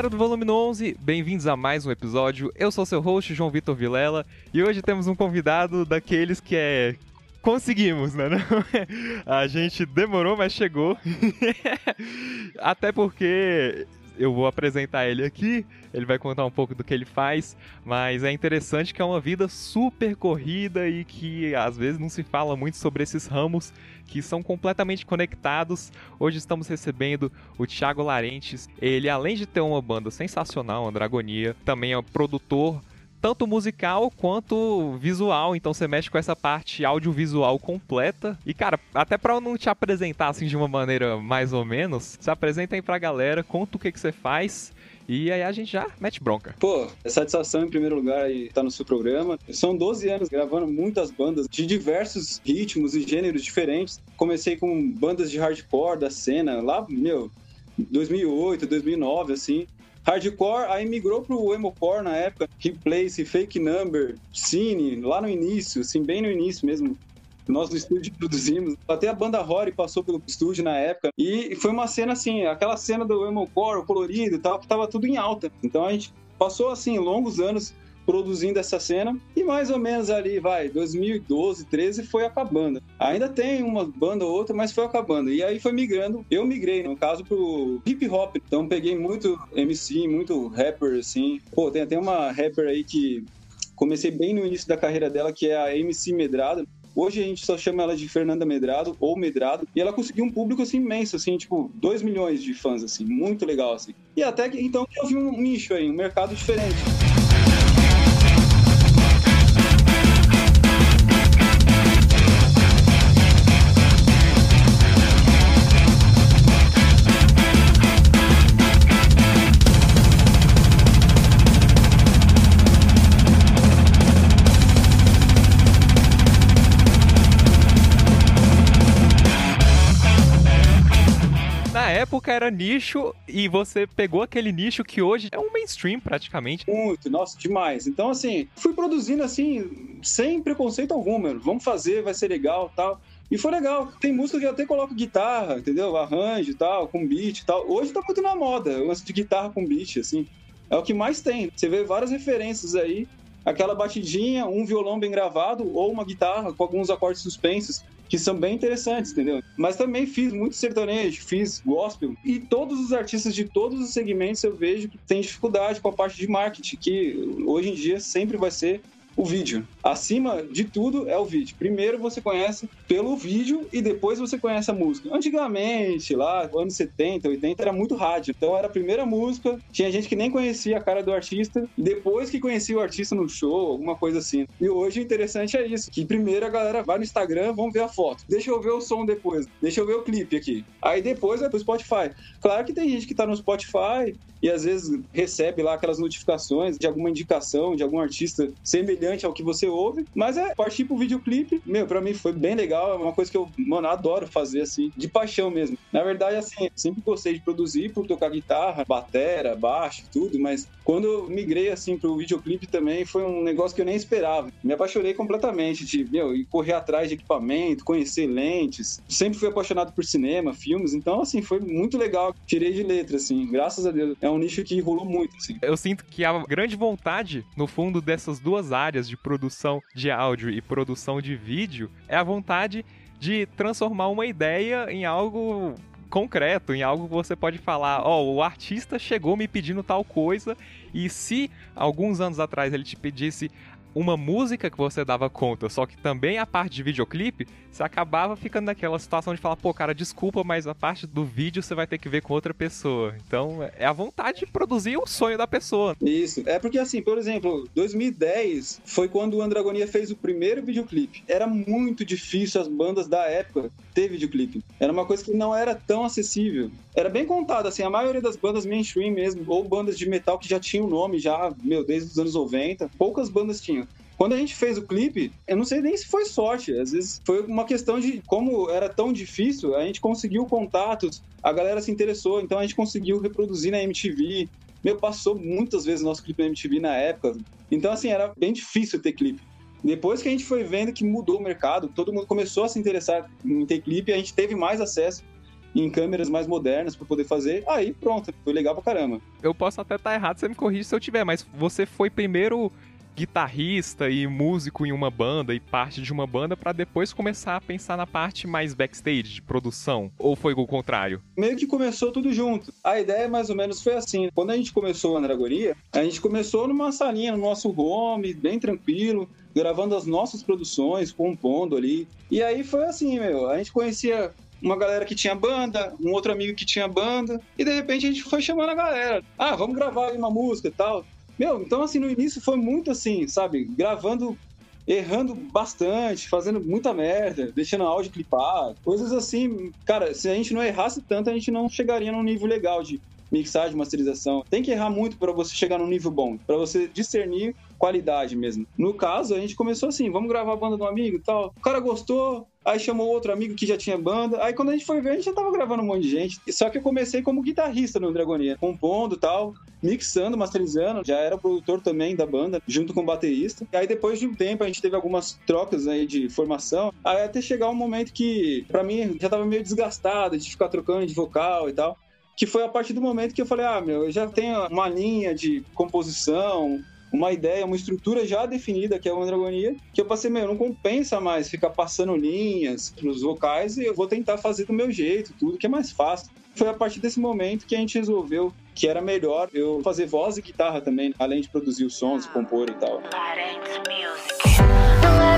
galera do Volume 11, bem-vindos a mais um episódio. Eu sou seu host, João Vitor Vilela, e hoje temos um convidado daqueles que é. Conseguimos, né? A gente demorou, mas chegou. Até porque eu vou apresentar ele aqui, ele vai contar um pouco do que ele faz, mas é interessante que é uma vida super corrida e que às vezes não se fala muito sobre esses ramos que são completamente conectados. Hoje estamos recebendo o Thiago Larentes. Ele, além de ter uma banda sensacional, a Dragonia, também é produtor tanto musical quanto visual, então você mexe com essa parte audiovisual completa. E cara, até para não te apresentar assim de uma maneira mais ou menos, se apresenta aí pra galera, conta o que que você faz. E aí a gente já mete bronca. Pô, é satisfação em primeiro lugar estar tá no seu programa. São 12 anos gravando muitas bandas de diversos ritmos e gêneros diferentes. Comecei com bandas de hardcore da cena lá, meu, 2008, 2009, assim. Hardcore, aí migrou pro emocore na época, Replace, Fake Number, Cine, lá no início, assim, bem no início mesmo. Nós no estúdio produzimos. Até a banda Rory passou pelo estúdio na época. E foi uma cena assim, aquela cena do emocore, colorido e tal, que tava tudo em alta. Então a gente passou assim longos anos produzindo essa cena e mais ou menos ali, vai, 2012, 13 foi acabando. Ainda tem uma banda ou outra, mas foi acabando. E aí foi migrando. Eu migrei, no caso, pro hip hop. Então peguei muito MC, muito rapper, assim. Pô, tem até uma rapper aí que comecei bem no início da carreira dela, que é a MC Medrado. Hoje a gente só chama ela de Fernanda Medrado ou Medrado. E ela conseguiu um público assim imenso, assim, tipo, 2 milhões de fãs, assim, muito legal, assim. E até que então eu vi um nicho aí, um mercado diferente. Era nicho e você pegou aquele nicho que hoje é um mainstream praticamente. Muito, nossa, demais. Então, assim, fui produzindo assim, sem preconceito algum, mano. Vamos fazer, vai ser legal tal. E foi legal. Tem música que eu até coloco guitarra, entendeu? Arranjo e tal, com beat e tal. Hoje tá muito na moda, o lance de guitarra com beat, assim. É o que mais tem. Você vê várias referências aí aquela batidinha, um violão bem gravado ou uma guitarra com alguns acordes suspensos que são bem interessantes, entendeu? Mas também fiz muito sertanejo, fiz gospel e todos os artistas de todos os segmentos eu vejo que tem dificuldade com a parte de marketing, que hoje em dia sempre vai ser o vídeo. Acima de tudo é o vídeo. Primeiro você conhece pelo vídeo e depois você conhece a música. Antigamente, lá, anos 70, 80, era muito rádio. Então era a primeira música, tinha gente que nem conhecia a cara do artista, depois que conhecia o artista no show, alguma coisa assim. E hoje o interessante é isso, que primeiro a galera vai no Instagram, vamos ver a foto. Deixa eu ver o som depois. Deixa eu ver o clipe aqui. Aí depois vai pro Spotify. Claro que tem gente que tá no Spotify e às vezes recebe lá aquelas notificações de alguma indicação de algum artista semelhante ao que você ouve, mas é partir pro videoclipe, meu, pra mim foi bem legal, é uma coisa que eu, mano, adoro fazer assim, de paixão mesmo. Na verdade, assim, sempre gostei de produzir por tocar guitarra, batera, baixo, tudo, mas quando eu migrei assim pro videoclipe também foi um negócio que eu nem esperava. Me apaixonei completamente de, meu, e correr atrás de equipamento, conhecer lentes. Sempre fui apaixonado por cinema, filmes, então assim, foi muito legal. Tirei de letra assim, graças a Deus. É um nicho que rolou muito assim. Eu sinto que a grande vontade no fundo dessas duas áreas de produção de áudio e produção de vídeo é a vontade de transformar uma ideia em algo concreto, em algo que você pode falar, ó, oh, o artista chegou me pedindo tal coisa, e se alguns anos atrás ele te pedisse uma música que você dava conta, só que também a parte de videoclipe, você acabava ficando naquela situação de falar, pô, cara, desculpa, mas a parte do vídeo você vai ter que ver com outra pessoa. Então, é a vontade de produzir o sonho da pessoa. Isso. É porque, assim, por exemplo, 2010 foi quando o Andragonia fez o primeiro videoclipe. Era muito difícil as bandas da época ter videoclipe. Era uma coisa que não era tão acessível. Era bem contado, assim, a maioria das bandas mainstream mesmo, ou bandas de metal que já tinham nome já, meu, desde os anos 90, poucas bandas tinham. Quando a gente fez o clipe, eu não sei nem se foi sorte, às vezes foi uma questão de como era tão difícil, a gente conseguiu contatos, a galera se interessou, então a gente conseguiu reproduzir na MTV. Meu, passou muitas vezes nosso clipe na MTV na época. Então, assim, era bem difícil ter clipe. Depois que a gente foi vendo que mudou o mercado, todo mundo começou a se interessar em ter clipe, a gente teve mais acesso em câmeras mais modernas para poder fazer. Aí pronto, foi legal pra caramba. Eu posso até estar errado, você me corrige se eu tiver, mas você foi primeiro guitarrista e músico em uma banda e parte de uma banda para depois começar a pensar na parte mais backstage de produção? Ou foi o contrário? Meio que começou tudo junto. A ideia mais ou menos foi assim. Quando a gente começou a Andragonia, a gente começou numa salinha no nosso home, bem tranquilo, gravando as nossas produções, compondo ali. E aí foi assim, meu, a gente conhecia uma galera que tinha banda, um outro amigo que tinha banda, e de repente a gente foi chamando a galera. Ah, vamos gravar uma música e tal. Meu, então assim, no início foi muito assim, sabe? Gravando, errando bastante, fazendo muita merda, deixando áudio clipar, coisas assim. Cara, se a gente não errasse tanto, a gente não chegaria num nível legal de mixagem, masterização. Tem que errar muito para você chegar num nível bom, para você discernir qualidade mesmo. No caso, a gente começou assim, vamos gravar a banda do amigo e tal. O cara gostou, aí chamou outro amigo que já tinha banda. Aí quando a gente foi ver, a gente já tava gravando um monte de gente. Só que eu comecei como guitarrista no Dragonia, compondo tal, mixando, masterizando. Já era produtor também da banda, junto com o baterista. E aí depois de um tempo a gente teve algumas trocas aí de formação. Aí até chegar um momento que, para mim, já tava meio desgastado de ficar trocando de vocal e tal que foi a partir do momento que eu falei, ah, meu, eu já tenho uma linha de composição, uma ideia, uma estrutura já definida, que é a Andragonia, que eu passei, meu, não compensa mais ficar passando linhas pros vocais e eu vou tentar fazer do meu jeito, tudo que é mais fácil. Foi a partir desse momento que a gente resolveu que era melhor eu fazer voz e guitarra também, além de produzir os sons, compor e tal. Não leve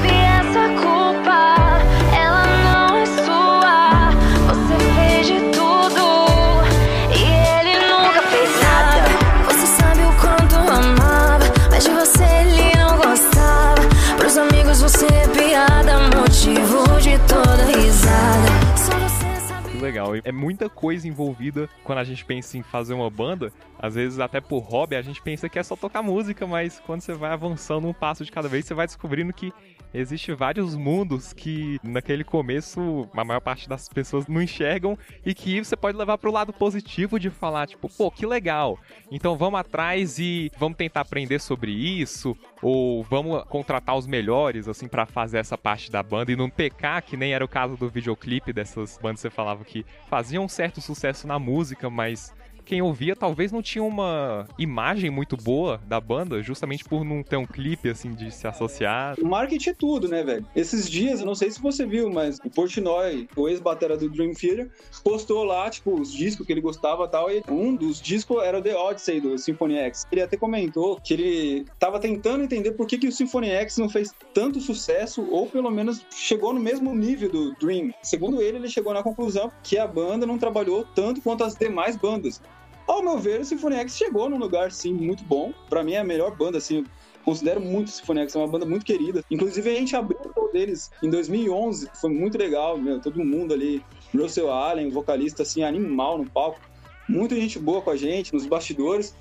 É muita coisa envolvida quando a gente pensa em fazer uma banda. Às vezes, até por hobby, a gente pensa que é só tocar música, mas quando você vai avançando um passo de cada vez, você vai descobrindo que existe vários mundos que naquele começo a maior parte das pessoas não enxergam e que você pode levar para o lado positivo de falar tipo, pô, que legal. Então vamos atrás e vamos tentar aprender sobre isso ou vamos contratar os melhores assim para fazer essa parte da banda e não pecar que nem era o caso do videoclipe dessas bandas que você falava que faziam um certo sucesso na música, mas quem ouvia talvez não tinha uma imagem muito boa da banda, justamente por não ter um clipe, assim, de se associar. O marketing é tudo, né, velho? Esses dias, eu não sei se você viu, mas o Portnoy, o ex-batera do Dream Theater, postou lá, tipo, os discos que ele gostava e tal, e um dos discos era o The Odyssey, do Symphony X. Ele até comentou que ele tava tentando entender por que, que o Symphony X não fez tanto sucesso, ou pelo menos chegou no mesmo nível do Dream. Segundo ele, ele chegou na conclusão que a banda não trabalhou tanto quanto as demais bandas. Ao meu ver, o Symphony X chegou num lugar, sim, muito bom. Para mim é a melhor banda, assim, considero muito o Symphony X, é uma banda muito querida. Inclusive, a gente abriu o show deles em 2011, foi muito legal, meu, todo mundo ali. Russell Allen, vocalista, assim, animal no palco. Muita gente boa com a gente, nos bastidores.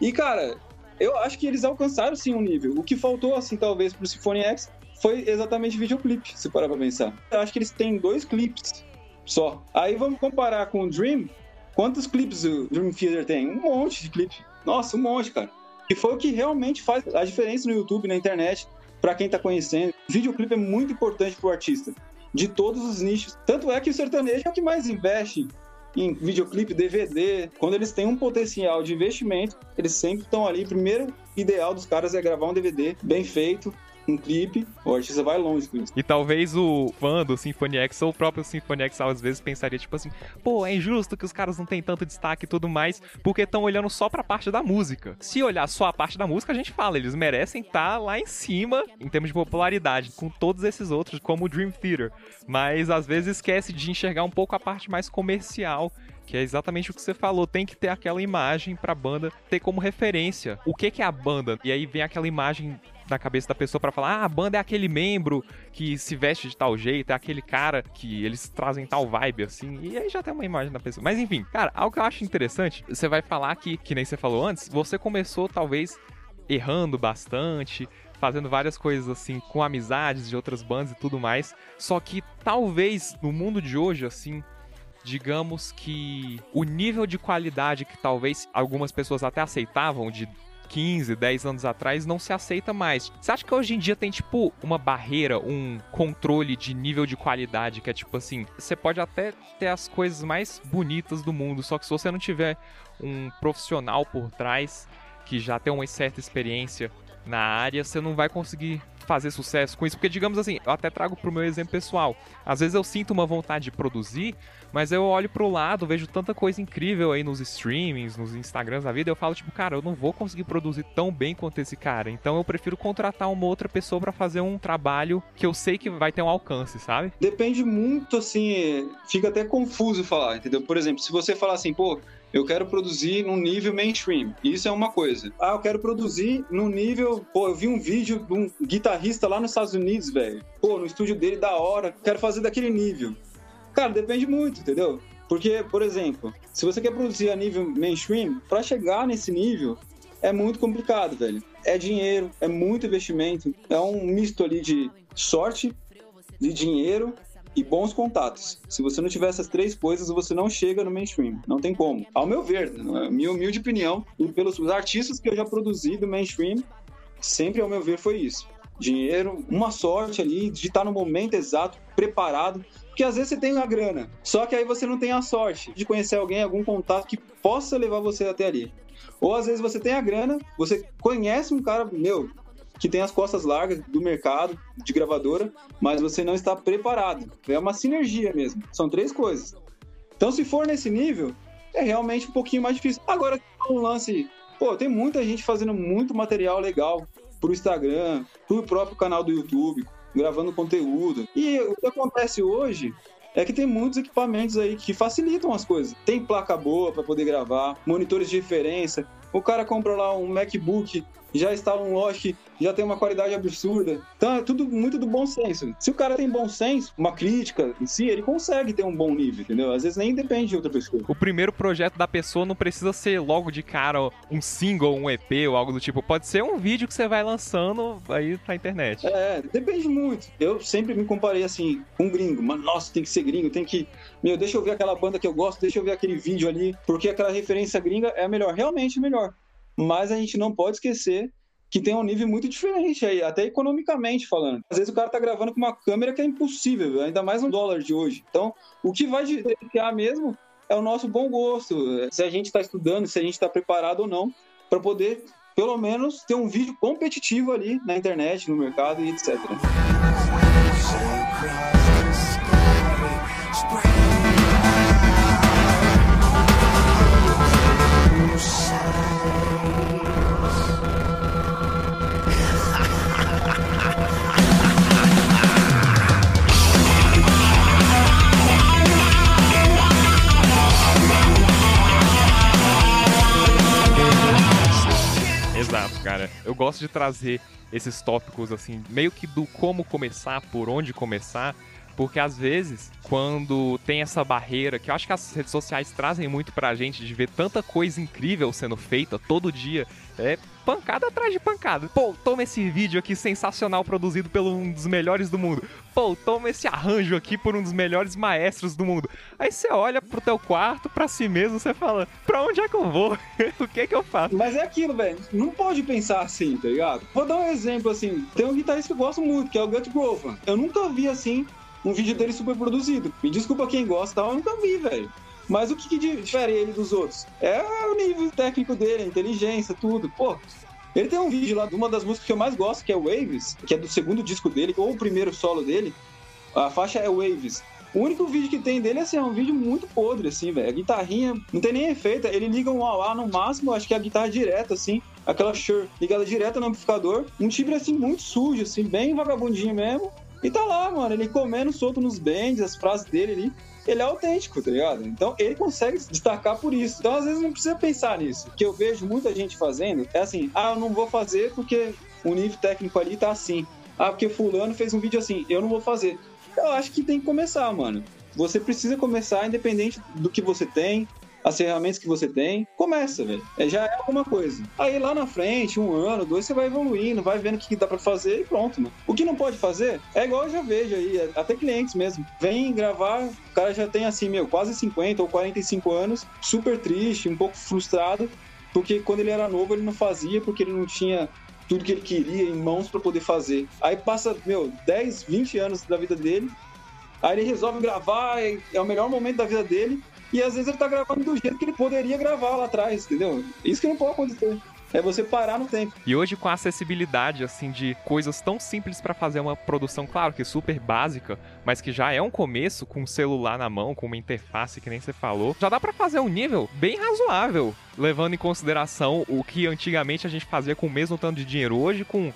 E, cara, eu acho que eles alcançaram, sim, um nível. O que faltou, assim, talvez, pro Symphony X foi exatamente videoclipe, se parar pra pensar. Eu acho que eles têm dois clipes só. Aí vamos comparar com o Dream, Quantos clipes o Dream Theater tem? Um monte de clipes. Nossa, um monte, cara. E foi o que realmente faz a diferença no YouTube, na internet, para quem tá conhecendo. Videoclipe é muito importante pro artista, de todos os nichos. Tanto é que o sertanejo é o que mais investe em videoclipe, DVD. Quando eles têm um potencial de investimento, eles sempre estão ali. Primeiro ideal dos caras é gravar um DVD bem feito, um clipe, o artista vai longe com isso. E talvez o fã do Symphony X ou o próprio Symphony X às vezes pensaria, tipo assim, pô, é injusto que os caras não têm tanto destaque e tudo mais, porque estão olhando só pra parte da música. Se olhar só a parte da música, a gente fala, eles merecem estar tá lá em cima em termos de popularidade, com todos esses outros, como o Dream Theater. Mas às vezes esquece de enxergar um pouco a parte mais comercial que é exatamente o que você falou, tem que ter aquela imagem pra banda ter como referência. O que que é a banda? E aí vem aquela imagem na cabeça da pessoa para falar: ah, a banda é aquele membro que se veste de tal jeito, é aquele cara que eles trazem tal vibe, assim. E aí já tem uma imagem da pessoa. Mas enfim, cara, algo que eu acho interessante, você vai falar que, que nem você falou antes, você começou talvez errando bastante, fazendo várias coisas assim, com amizades de outras bandas e tudo mais. Só que talvez no mundo de hoje, assim, digamos que o nível de qualidade que talvez algumas pessoas até aceitavam de 15, 10 anos atrás não se aceita mais. Você acha que hoje em dia tem, tipo, uma barreira, um controle de nível de qualidade que é tipo assim: você pode até ter as coisas mais bonitas do mundo, só que se você não tiver um profissional por trás que já tem uma certa experiência na área, você não vai conseguir fazer sucesso com isso. Porque, digamos assim, eu até trago pro meu exemplo pessoal. Às vezes eu sinto uma vontade de produzir, mas eu olho pro lado, vejo tanta coisa incrível aí nos streamings, nos Instagrams da vida, eu falo, tipo, cara, eu não vou conseguir produzir tão bem quanto esse cara. Então eu prefiro contratar uma outra pessoa para fazer um trabalho que eu sei que vai ter um alcance, sabe? Depende muito, assim, fica até confuso falar, entendeu? Por exemplo, se você falar assim, pô, eu quero produzir num nível mainstream. Isso é uma coisa. Ah, eu quero produzir num nível. Pô, eu vi um vídeo de um guitarrista lá nos Estados Unidos, velho. Pô, no estúdio dele da hora. Quero fazer daquele nível. Cara, depende muito, entendeu? Porque, por exemplo, se você quer produzir a nível mainstream, para chegar nesse nível é muito complicado, velho. É dinheiro, é muito investimento, é um misto ali de sorte, de dinheiro e bons contatos. Se você não tiver essas três coisas, você não chega no mainstream. Não tem como. Ao meu ver, na minha humilde opinião, e pelos artistas que eu já produzi do mainstream, sempre ao meu ver foi isso. Dinheiro, uma sorte ali de estar no momento exato, preparado. Porque às vezes você tem a grana, só que aí você não tem a sorte de conhecer alguém, algum contato que possa levar você até ali. Ou às vezes você tem a grana, você conhece um cara, meu, que tem as costas largas do mercado de gravadora, mas você não está preparado. É uma sinergia mesmo. São três coisas. Então, se for nesse nível, é realmente um pouquinho mais difícil. Agora, um lance. Pô, tem muita gente fazendo muito material legal pro Instagram, pro próprio canal do YouTube, gravando conteúdo. E o que acontece hoje é que tem muitos equipamentos aí que facilitam as coisas. Tem placa boa para poder gravar, monitores de referência. O cara compra lá um MacBook já instala um Logic, já tem uma qualidade absurda. Então é tudo muito do bom senso. Se o cara tem bom senso, uma crítica em si, ele consegue ter um bom nível, entendeu? Às vezes nem depende de outra pessoa. O primeiro projeto da pessoa não precisa ser logo de cara um single, um EP ou algo do tipo. Pode ser um vídeo que você vai lançando aí pra internet. É, depende muito. Eu sempre me comparei assim com um gringo. Mas, nossa, tem que ser gringo, tem que. Meu, deixa eu ver aquela banda que eu gosto, deixa eu ver aquele vídeo ali, porque aquela referência gringa é a melhor, realmente melhor mas a gente não pode esquecer que tem um nível muito diferente aí, até economicamente falando. Às vezes o cara tá gravando com uma câmera que é impossível, ainda mais no dólar de hoje. Então, o que vai diferenciar mesmo é o nosso bom gosto, se a gente está estudando, se a gente está preparado ou não, para poder, pelo menos, ter um vídeo competitivo ali na internet, no mercado e etc. Exato, cara. Eu gosto de trazer esses tópicos assim, meio que do como começar, por onde começar, porque às vezes, quando tem essa barreira, que eu acho que as redes sociais trazem muito pra gente de ver tanta coisa incrível sendo feita todo dia, é pancada atrás de pancada. Pô, toma esse vídeo aqui sensacional produzido por um dos melhores do mundo. Pô, toma esse arranjo aqui por um dos melhores maestros do mundo. Aí você olha pro teu quarto, pra si mesmo, você fala, pra onde é que eu vou? o que é que eu faço? Mas é aquilo, velho. Não pode pensar assim, tá ligado? Vou dar um exemplo assim. Tem um guitarrista que eu gosto muito, que é o Gut Grover. Eu nunca vi assim um vídeo dele super produzido. Me desculpa quem gosta, eu nunca vi, velho. Mas o que, que difere ele dos outros? É o nível técnico dele, a inteligência, tudo. Pô, ele tem um vídeo lá de uma das músicas que eu mais gosto, que é Waves, que é do segundo disco dele, ou o primeiro solo dele. A faixa é Waves. O único vídeo que tem dele assim, é um vídeo muito podre, assim, velho. A guitarrinha não tem nem efeito. Ele liga um AUA no máximo, acho que é a guitarra direta, assim. Aquela Shure ligada direta no amplificador. Um timbre, assim, muito sujo, assim, bem vagabundinho mesmo. E tá lá, mano, ele comendo solto nos bends, as frases dele ali ele é autêntico, tá ligado? Então ele consegue se destacar por isso. Então às vezes não precisa pensar nisso. O que eu vejo muita gente fazendo é assim: ah, eu não vou fazer porque o nível técnico ali tá assim. Ah, porque Fulano fez um vídeo assim, eu não vou fazer. Eu acho que tem que começar, mano. Você precisa começar independente do que você tem, as ferramentas que você tem, começa, velho. É, já é alguma coisa. Aí lá na frente, um ano, dois, você vai evoluindo, vai vendo o que dá para fazer e pronto, mano. O que não pode fazer é igual eu já vejo aí, é, até clientes mesmo. Vem gravar, o cara já tem assim, meu, quase 50 ou 45 anos, super triste, um pouco frustrado, porque quando ele era novo ele não fazia, porque ele não tinha tudo que ele queria em mãos para poder fazer. Aí passa, meu, 10, 20 anos da vida dele, aí ele resolve gravar, é, é o melhor momento da vida dele, e às vezes ele tá gravando do jeito que ele poderia gravar lá atrás, entendeu? Isso que não pode acontecer. É você parar no tempo. E hoje com a acessibilidade assim de coisas tão simples para fazer uma produção, claro que super básica, mas que já é um começo com um celular na mão, com uma interface que nem você falou, já dá para fazer um nível bem razoável, levando em consideração o que antigamente a gente fazia com o mesmo tanto de dinheiro hoje com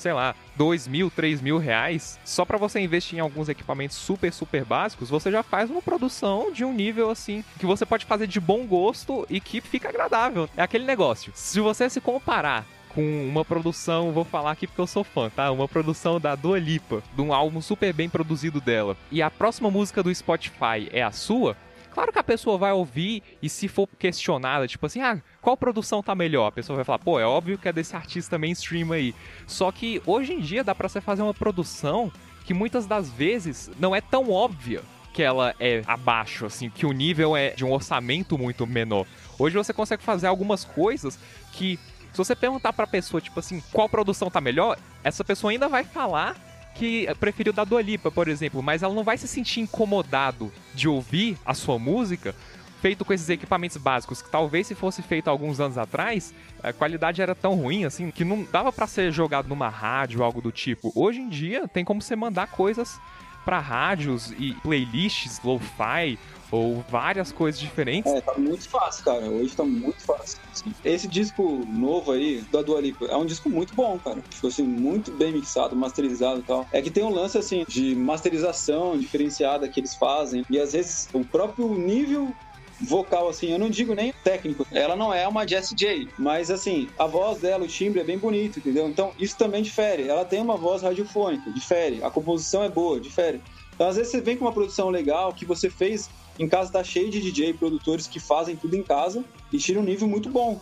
sei lá, dois mil, três mil reais, só para você investir em alguns equipamentos super, super básicos, você já faz uma produção de um nível assim que você pode fazer de bom gosto e que fica agradável. É aquele negócio. Se você se comparar com uma produção, vou falar aqui porque eu sou fã, tá? Uma produção da Dua Lipa, de um álbum super bem produzido dela. E a próxima música do Spotify é a sua, Claro que a pessoa vai ouvir e se for questionada, tipo assim, ah, qual produção tá melhor? A pessoa vai falar, pô, é óbvio que é desse artista mainstream aí. Só que hoje em dia dá pra você fazer uma produção que muitas das vezes não é tão óbvia que ela é abaixo, assim, que o nível é de um orçamento muito menor. Hoje você consegue fazer algumas coisas que, se você perguntar pra pessoa, tipo assim, qual produção tá melhor, essa pessoa ainda vai falar que preferiu da Dua Lipa, por exemplo, mas ela não vai se sentir incomodado de ouvir a sua música feito com esses equipamentos básicos, que talvez se fosse feito alguns anos atrás, a qualidade era tão ruim assim que não dava para ser jogado numa rádio ou algo do tipo. Hoje em dia tem como você mandar coisas para rádios e playlists lo-fi ou várias coisas diferentes. É, tá muito fácil, cara. Hoje tá muito fácil. Assim. Esse disco novo aí, da Dua Lipa, é um disco muito bom, cara. Tipo assim, muito bem mixado, masterizado e tal. É que tem um lance, assim, de masterização diferenciada que eles fazem. E às vezes o próprio nível vocal, assim, eu não digo nem técnico. Ela não é uma Jessie J, mas assim, a voz dela, o timbre é bem bonito, entendeu? Então isso também difere. Ela tem uma voz radiofônica, difere. A composição é boa, difere. Então às vezes você vem com uma produção legal que você fez em casa tá cheio de DJ produtores que fazem tudo em casa e tira um nível muito bom.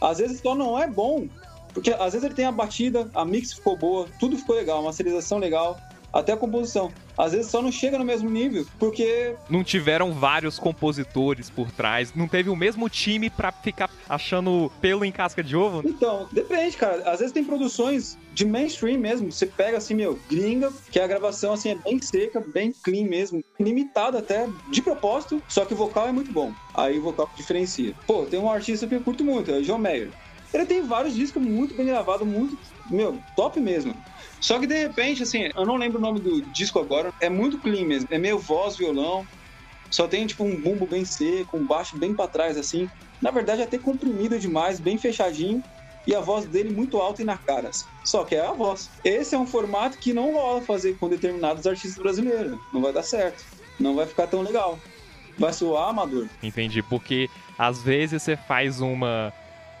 Às vezes só não é bom, porque às vezes ele tem a batida, a mix ficou boa, tudo ficou legal, uma masterização legal, até a composição. Às vezes só não chega no mesmo nível, porque. Não tiveram vários compositores por trás, não teve o mesmo time pra ficar achando pelo em casca de ovo? Então, depende, cara. Às vezes tem produções de mainstream mesmo. Você pega assim, meu, gringa, que a gravação assim é bem seca, bem clean mesmo, limitada até, de propósito, só que o vocal é muito bom. Aí o vocal diferencia. Pô, tem um artista que eu curto muito, é o John Mayer. Ele tem vários discos muito bem gravados, muito, meu, top mesmo. Só que de repente, assim, eu não lembro o nome do disco agora, é muito clean mesmo. É meio voz, violão, só tem tipo um bumbo bem seco, um baixo bem para trás, assim. Na verdade, é até comprimido demais, bem fechadinho. E a voz dele muito alta e na cara. Assim. Só que é a voz. Esse é um formato que não rola fazer com determinados artistas brasileiros. Não vai dar certo. Não vai ficar tão legal. Vai soar amador. Entendi, porque às vezes você faz uma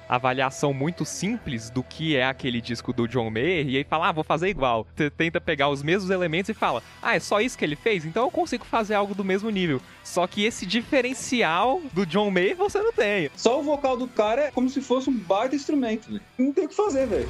avaliação muito simples do que é aquele disco do John Mayer e aí fala, ah, vou fazer igual. Você tenta pegar os mesmos elementos e fala, ah, é só isso que ele fez? Então eu consigo fazer algo do mesmo nível. Só que esse diferencial do John Mayer você não tem. Só o vocal do cara é como se fosse um baita instrumento. Não tem o que fazer, velho.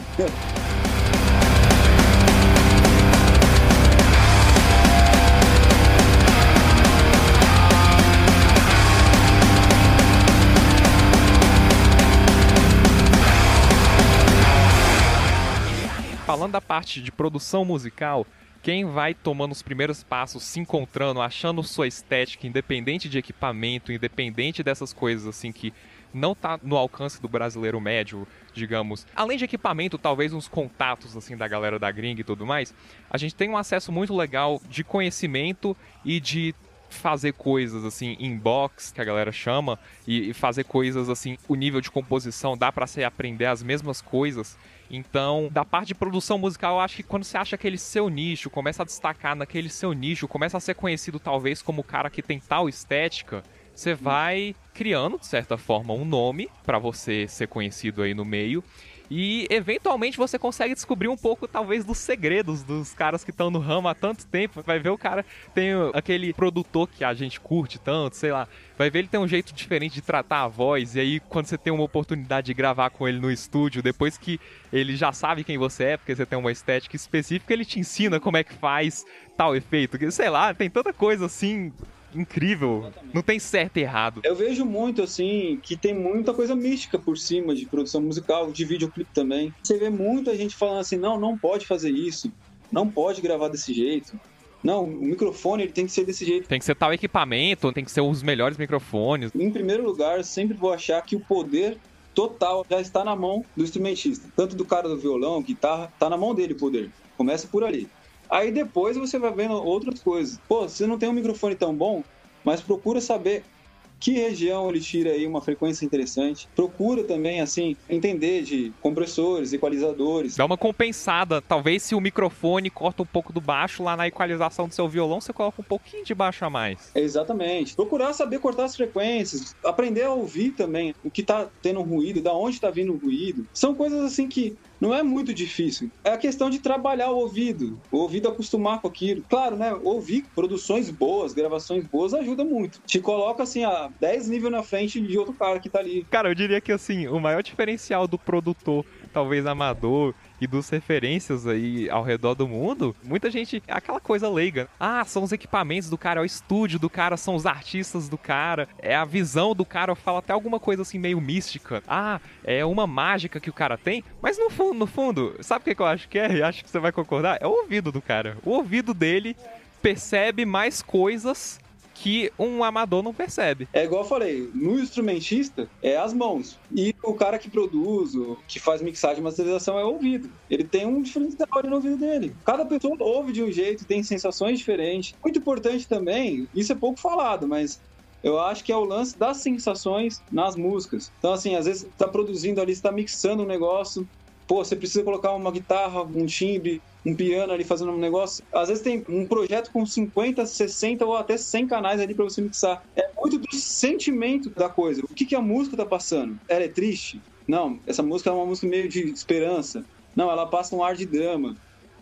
Falando da parte de produção musical, quem vai tomando os primeiros passos, se encontrando, achando sua estética, independente de equipamento, independente dessas coisas assim que não está no alcance do brasileiro médio, digamos. Além de equipamento, talvez uns contatos assim da galera da gringa e tudo mais, a gente tem um acesso muito legal de conhecimento e de fazer coisas assim em box, que a galera chama, e, fazer coisas assim, o nível de composição dá para você aprender as mesmas coisas então, da parte de produção musical, eu acho que quando você acha aquele seu nicho, começa a destacar naquele seu nicho, começa a ser conhecido talvez como o cara que tem tal estética, você vai criando, de certa forma, um nome para você ser conhecido aí no meio. E eventualmente você consegue descobrir um pouco, talvez, dos segredos dos caras que estão no ramo há tanto tempo. Vai ver o cara tem aquele produtor que a gente curte tanto, sei lá. Vai ver ele tem um jeito diferente de tratar a voz. E aí, quando você tem uma oportunidade de gravar com ele no estúdio, depois que ele já sabe quem você é, porque você tem uma estética específica, ele te ensina como é que faz tal efeito. Sei lá, tem tanta coisa assim incrível. Exatamente. Não tem certo e errado. Eu vejo muito, assim, que tem muita coisa mística por cima de produção musical, de videoclipe também. Você vê muita gente falando assim, não, não pode fazer isso, não pode gravar desse jeito. Não, o microfone ele tem que ser desse jeito. Tem que ser tal equipamento, tem que ser os melhores microfones. Em primeiro lugar, sempre vou achar que o poder total já está na mão do instrumentista. Tanto do cara do violão, guitarra, tá na mão dele o poder. Começa por ali. Aí depois você vai vendo outras coisas. Pô, você não tem um microfone tão bom, mas procura saber que região ele tira aí uma frequência interessante. Procura também, assim, entender de compressores, equalizadores. Dá uma compensada. Talvez se o microfone corta um pouco do baixo, lá na equalização do seu violão, você coloca um pouquinho de baixo a mais. Exatamente. Procurar saber cortar as frequências. Aprender a ouvir também o que tá tendo ruído, da onde tá vindo o ruído. São coisas assim que não é muito difícil. É a questão de trabalhar o ouvido, o ouvido acostumar com aquilo. Claro, né? Ouvir produções boas, gravações boas ajuda muito. Te coloca assim a 10 níveis na frente de outro cara que tá ali. Cara, eu diria que assim, o maior diferencial do produtor, talvez amador, e dos referências aí ao redor do mundo, muita gente, é aquela coisa leiga. Ah, são os equipamentos do cara, é o estúdio do cara, são os artistas do cara, é a visão do cara, fala até alguma coisa assim meio mística. Ah, é uma mágica que o cara tem, mas no fundo, no fundo, sabe o que, eu acho que é? Acho que você vai concordar, é o ouvido do cara. O ouvido dele percebe mais coisas que um amador não percebe. É igual eu falei, no instrumentista é as mãos. E o cara que produz, o que faz mixagem e masterização é o ouvido. Ele tem um diferencial no ouvido dele. Cada pessoa ouve de um jeito, tem sensações diferentes. Muito importante também, isso é pouco falado, mas eu acho que é o lance das sensações nas músicas. Então, assim, às vezes tá produzindo ali, está mixando um negócio, pô, você precisa colocar uma guitarra, um timbre, um piano ali fazendo um negócio. Às vezes tem um projeto com 50, 60 ou até 100 canais ali para você mixar. É muito do sentimento da coisa. O que, que a música tá passando? Ela é triste? Não, essa música é uma música meio de esperança. Não, ela passa um ar de drama.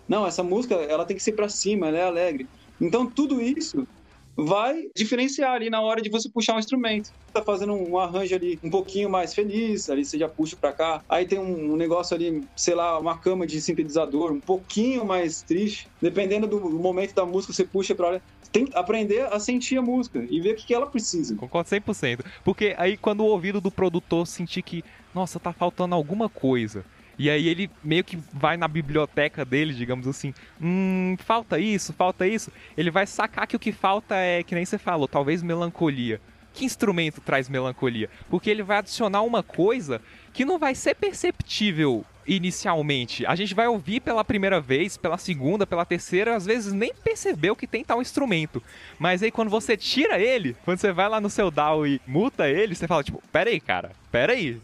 Não, essa música ela tem que ser para cima, ela é alegre. Então tudo isso vai diferenciar ali na hora de você puxar um instrumento. Tá fazendo um arranjo ali um pouquinho mais feliz, ali você já puxa para cá. Aí tem um negócio ali, sei lá, uma cama de sintetizador um pouquinho mais triste. Dependendo do momento da música, você puxa para. Tem que aprender a sentir a música e ver o que ela precisa. Concordo 100%. Porque aí quando o ouvido do produtor sentir que, nossa, tá faltando alguma coisa, e aí ele meio que vai na biblioteca dele, digamos assim, hum, falta isso, falta isso. Ele vai sacar que o que falta é, que nem você falou, talvez melancolia. Que instrumento traz melancolia? Porque ele vai adicionar uma coisa que não vai ser perceptível inicialmente. A gente vai ouvir pela primeira vez, pela segunda, pela terceira, às vezes nem percebeu que tem tal instrumento. Mas aí quando você tira ele, quando você vai lá no seu DAW e muta ele, você fala tipo, pera aí, cara, pera aí.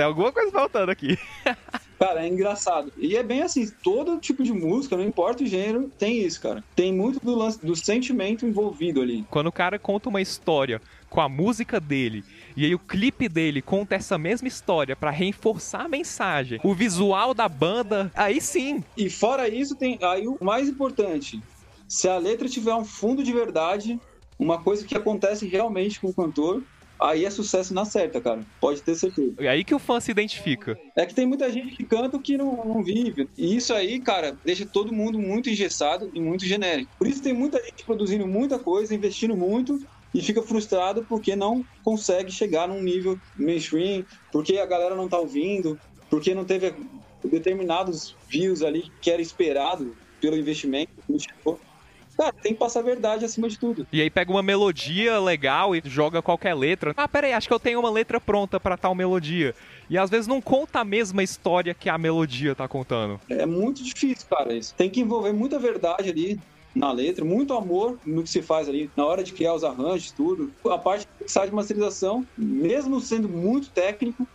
Tem alguma coisa faltando aqui. Cara, é engraçado. E é bem assim, todo tipo de música, não importa o gênero, tem isso, cara. Tem muito do lance do sentimento envolvido ali. Quando o cara conta uma história com a música dele, e aí o clipe dele conta essa mesma história para reforçar a mensagem, o visual da banda, aí sim. E fora isso, tem aí o mais importante. Se a letra tiver um fundo de verdade, uma coisa que acontece realmente com o cantor, aí é sucesso na certa, cara. Pode ter certeza. É aí que o fã se identifica. É que tem muita gente que canta que não, não vive. E isso aí, cara, deixa todo mundo muito engessado e muito genérico. Por isso tem muita gente produzindo muita coisa, investindo muito e fica frustrado porque não consegue chegar num nível mainstream, porque a galera não tá ouvindo, porque não teve determinados views ali que era esperado pelo investimento, não chegou. Cara, tem que passar a verdade acima de tudo. E aí pega uma melodia legal e joga qualquer letra. Ah, peraí, acho que eu tenho uma letra pronta para tal melodia. E às vezes não conta a mesma história que a melodia tá contando. É muito difícil, cara, isso. Tem que envolver muita verdade ali na letra, muito amor no que se faz ali, na hora de criar os arranjos, tudo. A parte de mixagem de masterização, mesmo sendo muito técnico,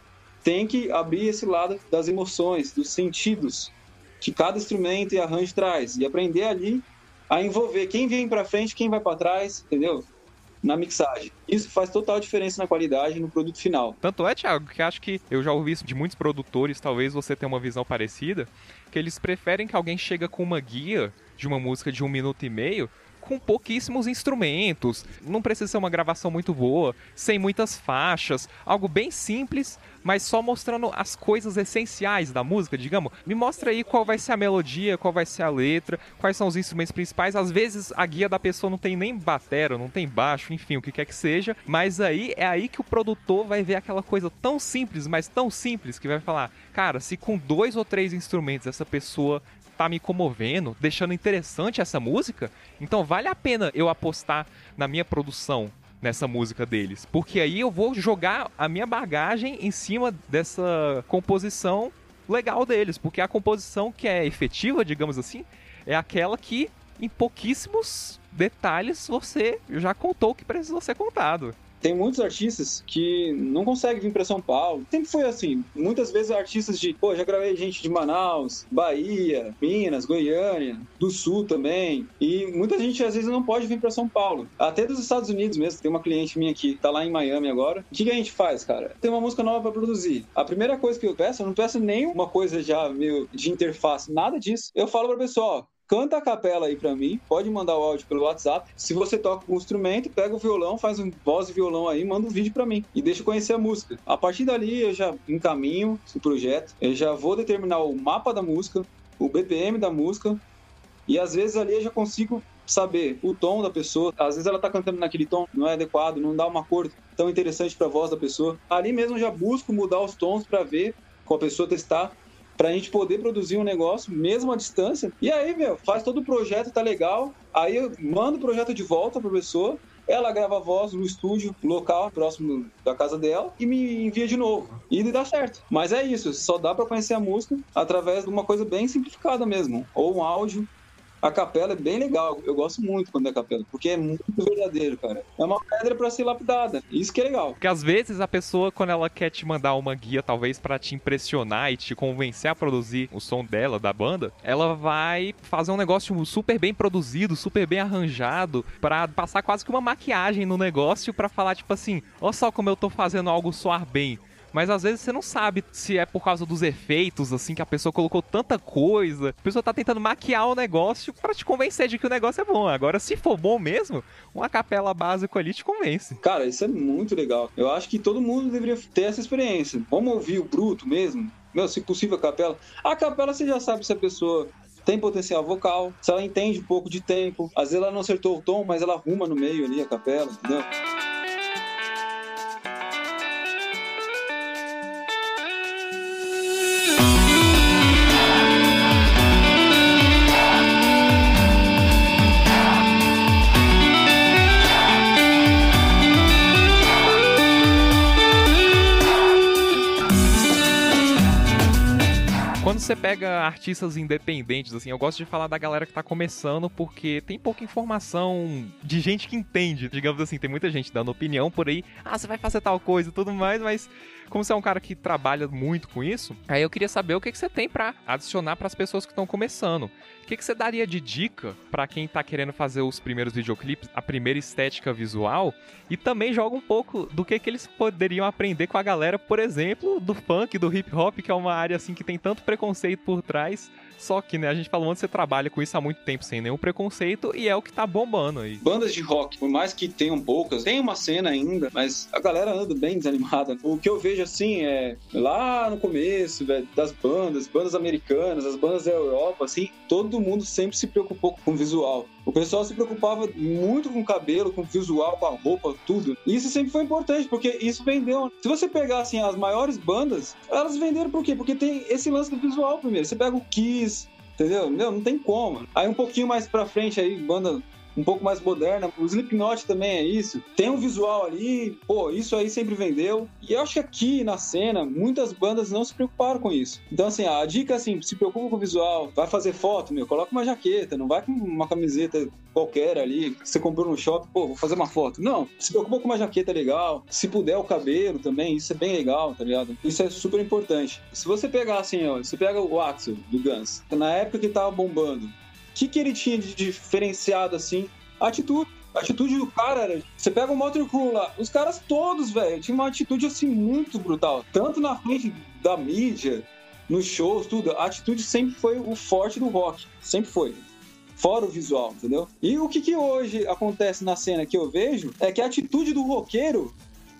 tem que abrir esse lado das emoções, dos sentidos que cada instrumento e arranjo traz. E aprender ali a envolver quem vem para frente, quem vai para trás, entendeu? na mixagem. Isso faz total diferença na qualidade no produto final. Tanto é, Thiago, que acho que eu já ouvi isso de muitos produtores, talvez você tenha uma visão parecida, que eles preferem que alguém chega com uma guia de uma música de um minuto e meio com pouquíssimos instrumentos. Não precisa ser uma gravação muito boa, sem muitas faixas, algo bem simples, mas só mostrando as coisas essenciais da música, digamos. Me mostra aí qual vai ser a melodia, qual vai ser a letra, quais são os instrumentos principais. Às vezes a guia da pessoa não tem nem batera, não tem baixo, enfim, o que quer que seja, mas aí é aí que o produtor vai ver aquela coisa tão simples, mas tão simples que vai falar: "Cara, se com dois ou três instrumentos essa pessoa tá me comovendo, deixando interessante essa música, então vale a pena eu apostar na minha produção nessa música deles, porque aí eu vou jogar a minha bagagem em cima dessa composição legal deles, porque a composição que é efetiva, digamos assim, é aquela que em pouquíssimos detalhes você já contou o que precisou ser contado tem muitos artistas que não conseguem vir para São Paulo. Sempre foi assim. Muitas vezes artistas de, pô, já gravei gente de Manaus, Bahia, Minas, Goiânia, do Sul também. E muita gente às vezes não pode vir para São Paulo. Até dos Estados Unidos mesmo. Tem uma cliente minha que tá lá em Miami agora. O que, que a gente faz, cara? Tem uma música nova para produzir. A primeira coisa que eu peço, eu não peço nem uma coisa já meio de interface, nada disso. Eu falo pra pessoa, canta a capela aí para mim, pode mandar o áudio pelo WhatsApp. Se você toca um instrumento, pega o violão, faz um voz e violão aí, manda um vídeo para mim e deixa eu conhecer a música. A partir dali eu já encaminho o projeto, eu já vou determinar o mapa da música, o BPM da música e às vezes ali eu já consigo saber o tom da pessoa. Às vezes ela tá cantando naquele tom, não é adequado, não dá uma cor tão interessante para a voz da pessoa. Ali mesmo eu já busco mudar os tons para ver com a pessoa testar pra gente poder produzir um negócio mesmo à distância. E aí, meu, faz todo o projeto, tá legal. Aí eu mando o projeto de volta pra pessoa. Ela grava a voz no estúdio local, próximo da casa dela, e me envia de novo. E dá certo. Mas é isso, só dá para conhecer a música através de uma coisa bem simplificada mesmo. Ou um áudio, a capela é bem legal. Eu gosto muito quando é capela, porque é muito verdadeiro, cara. É uma pedra para ser lapidada. Isso que é legal. Porque às vezes a pessoa, quando ela quer te mandar uma guia, talvez para te impressionar e te convencer a produzir o som dela, da banda, ela vai fazer um negócio super bem produzido, super bem arranjado, para passar quase que uma maquiagem no negócio para falar, tipo assim, olha só como eu tô fazendo algo soar bem mas às vezes você não sabe se é por causa dos efeitos, assim, que a pessoa colocou tanta coisa. A pessoa tá tentando maquiar o negócio para te convencer de que o negócio é bom. Agora, se for bom mesmo, uma capela básica ali te convence. Cara, isso é muito legal. Eu acho que todo mundo deveria ter essa experiência. Vamos ouvir o bruto mesmo? Meu, se possível, a capela. A capela você já sabe se a pessoa tem potencial vocal, se ela entende um pouco de tempo. Às vezes ela não acertou o tom, mas ela arruma no meio ali a capela, entendeu? Você pega artistas independentes, assim, eu gosto de falar da galera que tá começando porque tem pouca informação de gente que entende, digamos assim, tem muita gente dando opinião por aí, ah, você vai fazer tal coisa e tudo mais, mas como você é um cara que trabalha muito com isso, aí eu queria saber o que, que você tem para adicionar para as pessoas que estão começando. O que, que você daria de dica para quem tá querendo fazer os primeiros videoclipes, a primeira estética visual, e também joga um pouco do que, que eles poderiam aprender com a galera, por exemplo, do funk, do hip hop, que é uma área assim que tem tanto preconceito por trás só que, né, a gente falou antes, você trabalha com isso há muito tempo sem nenhum preconceito e é o que tá bombando aí. Bandas de rock, por mais que tenham poucas, tem uma cena ainda, mas a galera anda bem desanimada. O que eu vejo assim é lá no começo, velho, das bandas, bandas americanas, as bandas da Europa, assim, todo mundo sempre se preocupou com o visual. O pessoal se preocupava muito com o cabelo, com o visual, com a roupa, tudo. E isso sempre foi importante, porque isso vendeu. Se você pegar, assim, as maiores bandas, elas venderam por quê? Porque tem esse lance do visual primeiro. Você pega o Kiss, entendeu? Meu, não tem como. Aí um pouquinho mais pra frente aí, banda um pouco mais moderna. O Slipknot também é isso. Tem um visual ali, pô, isso aí sempre vendeu. E eu acho que aqui na cena, muitas bandas não se preocuparam com isso. Então, assim, a dica assim, se preocupa com o visual, vai fazer foto, meu, coloca uma jaqueta, não vai com uma camiseta qualquer ali, que você comprou no shopping, pô, vou fazer uma foto. Não, se preocupa com uma jaqueta legal. Se puder o cabelo também, isso é bem legal, tá ligado? Isso é super importante. Se você pegar assim, ó, você pega o Axel do Guns, na época que tava bombando, que, que ele tinha de diferenciado assim? Atitude. A atitude do cara era. Você pega o Motor Crew lá, os caras todos, velho, tinham uma atitude assim muito brutal. Tanto na frente da mídia, nos shows, tudo. A atitude sempre foi o forte do rock. Sempre foi. Fora o visual, entendeu? E o que, que hoje acontece na cena que eu vejo é que a atitude do roqueiro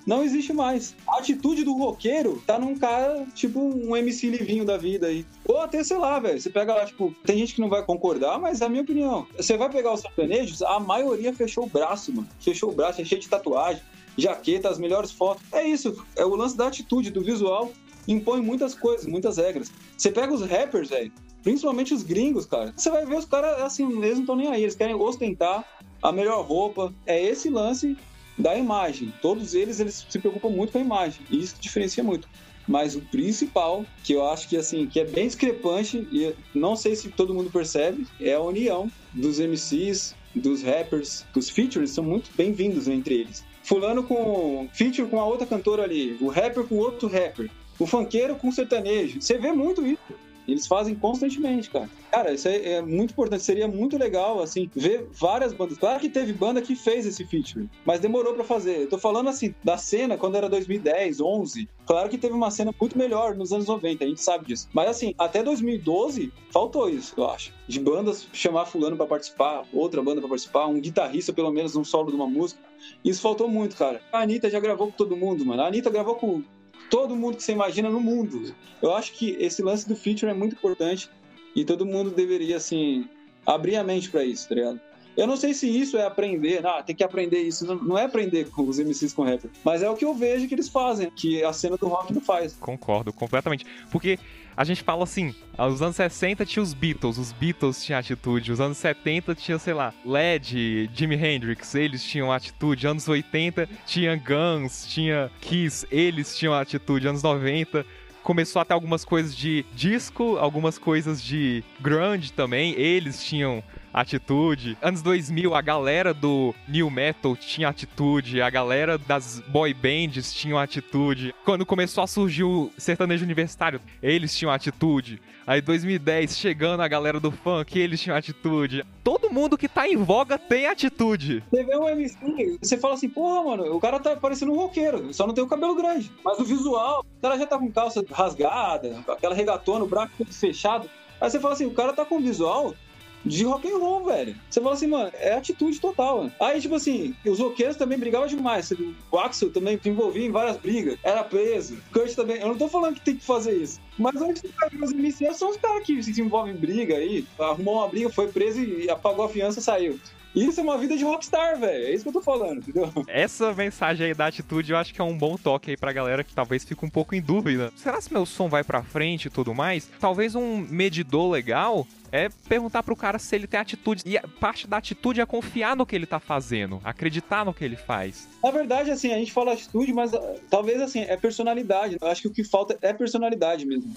não existe mais. A atitude do roqueiro tá num cara, tipo, um MC Livinho da vida aí. Ou até, sei lá, velho. Você pega lá, tipo, tem gente que não vai concordar, mas é a minha opinião. Você vai pegar os sertanejos, a maioria fechou o braço, mano. Fechou o braço, é cheio de tatuagem, jaqueta, as melhores fotos. É isso. É o lance da atitude, do visual. Impõe muitas coisas, muitas regras. Você pega os rappers, velho. Principalmente os gringos, cara. Você vai ver os caras, assim, eles não estão nem aí. Eles querem ostentar a melhor roupa. É esse lance da imagem. Todos eles, eles se preocupam muito com a imagem. E isso diferencia muito. Mas o principal, que eu acho que assim, que é bem discrepante, e não sei se todo mundo percebe, é a união dos MCs, dos rappers, dos features são muito bem-vindos entre eles. Fulano com feature com a outra cantora ali, o rapper com outro rapper, o funkeiro com o sertanejo. Você vê muito isso. Eles fazem constantemente, cara. Cara, isso é, é, muito importante. Seria muito legal, assim, ver várias bandas. Claro que teve banda que fez esse feature, mas demorou para fazer. Eu tô falando, assim, da cena quando era 2010, 11. Claro que teve uma cena muito melhor nos anos 90, a gente sabe disso. Mas, assim, até 2012, faltou isso, eu acho. De bandas chamar fulano para participar, outra banda para participar, um guitarrista, pelo menos, num solo de uma música. Isso faltou muito, cara. A Anitta já gravou com todo mundo, mano. A Anitta gravou com todo mundo que você imagina no mundo. Eu acho que esse lance do feature é muito importante e todo mundo deveria, assim, abrir a mente para isso, tá ligado? Eu não sei se isso é aprender, ah, tem que aprender isso. Não, é aprender com os MCs com rapper, mas é o que eu vejo que eles fazem, que a cena do rock não faz. Concordo completamente. Porque a gente fala assim, os anos 60 tinha os Beatles, os Beatles tinham atitude, os anos 70 tinha, sei lá, Led, Jimi Hendrix, eles tinham atitude, anos 80 tinha Guns, tinha Kiss, eles tinham atitude, anos 90 começou até algumas coisas de disco, algumas coisas de grunge também, eles tinham atitude. Anos 2000, a galera do new metal tinha atitude, a galera das boy bands tinha atitude. Quando começou a surgir o sertanejo universitário, eles tinham atitude. Aí 2010, chegando a galera do funk, eles tinham atitude. Todo mundo que tá em voga tem atitude. Você vê um MC, você fala assim, porra, mano, o cara tá parecendo um roqueiro, só não tem o cabelo grande. Mas o visual, o cara já tá com calça rasgada, aquela regatona, o braço fechado. Aí você fala assim, o cara tá com visual de rock and roll, velho. Você fala assim, mano, é atitude total, mano. Aí, tipo assim, os roqueiros também brigavam demais. O Axel também se envolvia em várias brigas, era preso. Kurt também. Eu não tô falando que tem que fazer isso. Mas antes os MCs são os caras que se envolvem em briga aí. Arrumou uma briga, foi preso e apagou a fiança e saiu. Isso é uma vida de rockstar, velho. É isso que eu tô falando, entendeu? Essa mensagem aí da atitude eu acho que é um bom toque aí pra galera que talvez fique um pouco em dúvida. Será que meu som vai pra frente e tudo mais? Talvez um medidor legal é perguntar pro cara se ele tem atitude. E parte da atitude é confiar no que ele tá fazendo, acreditar no que ele faz. Na verdade, assim, a gente fala atitude, mas uh, talvez assim, é personalidade. Eu acho que o que falta é personalidade mesmo.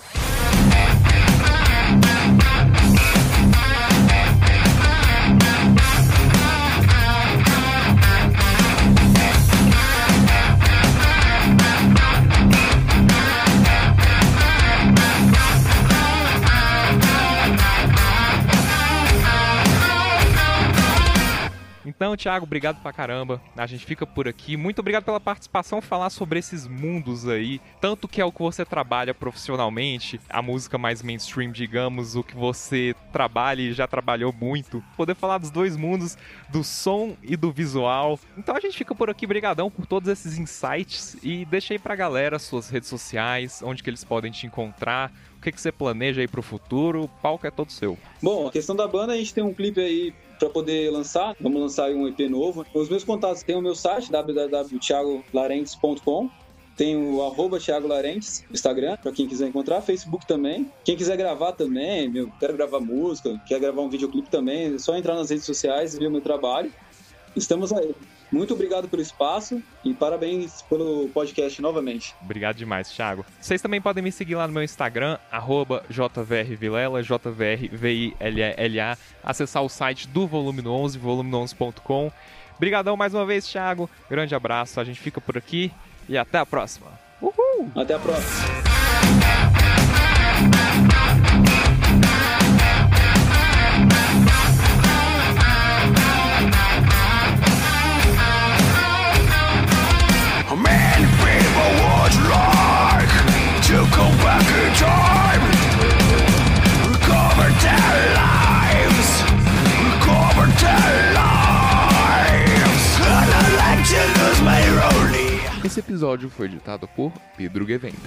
Então, Thiago, obrigado pra caramba. A gente fica por aqui. Muito obrigado pela participação, falar sobre esses mundos aí. Tanto que é o que você trabalha profissionalmente, a música mais mainstream, digamos, o que você trabalha e já trabalhou muito. Poder falar dos dois mundos, do som e do visual. Então a gente fica por aqui. Brigadão por todos esses insights e deixa aí pra galera suas redes sociais, onde que eles podem te encontrar, o que, que você planeja aí pro futuro, o palco é todo seu. Bom, a questão da banda, a gente tem um clipe aí para poder lançar. Vamos lançar um EP novo. Os meus contatos tem o meu site, www.thiagolarentes.com. Tem o arroba Thiago Larentes, Instagram, para quem quiser encontrar, Facebook também. Quem quiser gravar também, meu, quero gravar música, quer gravar um videoclipe também, é só entrar nas redes sociais e ver o meu trabalho. Estamos aí. Muito obrigado pelo espaço e parabéns pelo podcast novamente. Obrigado demais, Thiago. Vocês também podem me seguir lá no meu Instagram, jvrvilela, jvrvila, acessar o site do Volume 11, volume11.com. Obrigadão mais uma vez, Thiago. Grande abraço, a gente fica por aqui e até a próxima. Uhul! Até a próxima. episódio foi editado por Pedro Guevendas.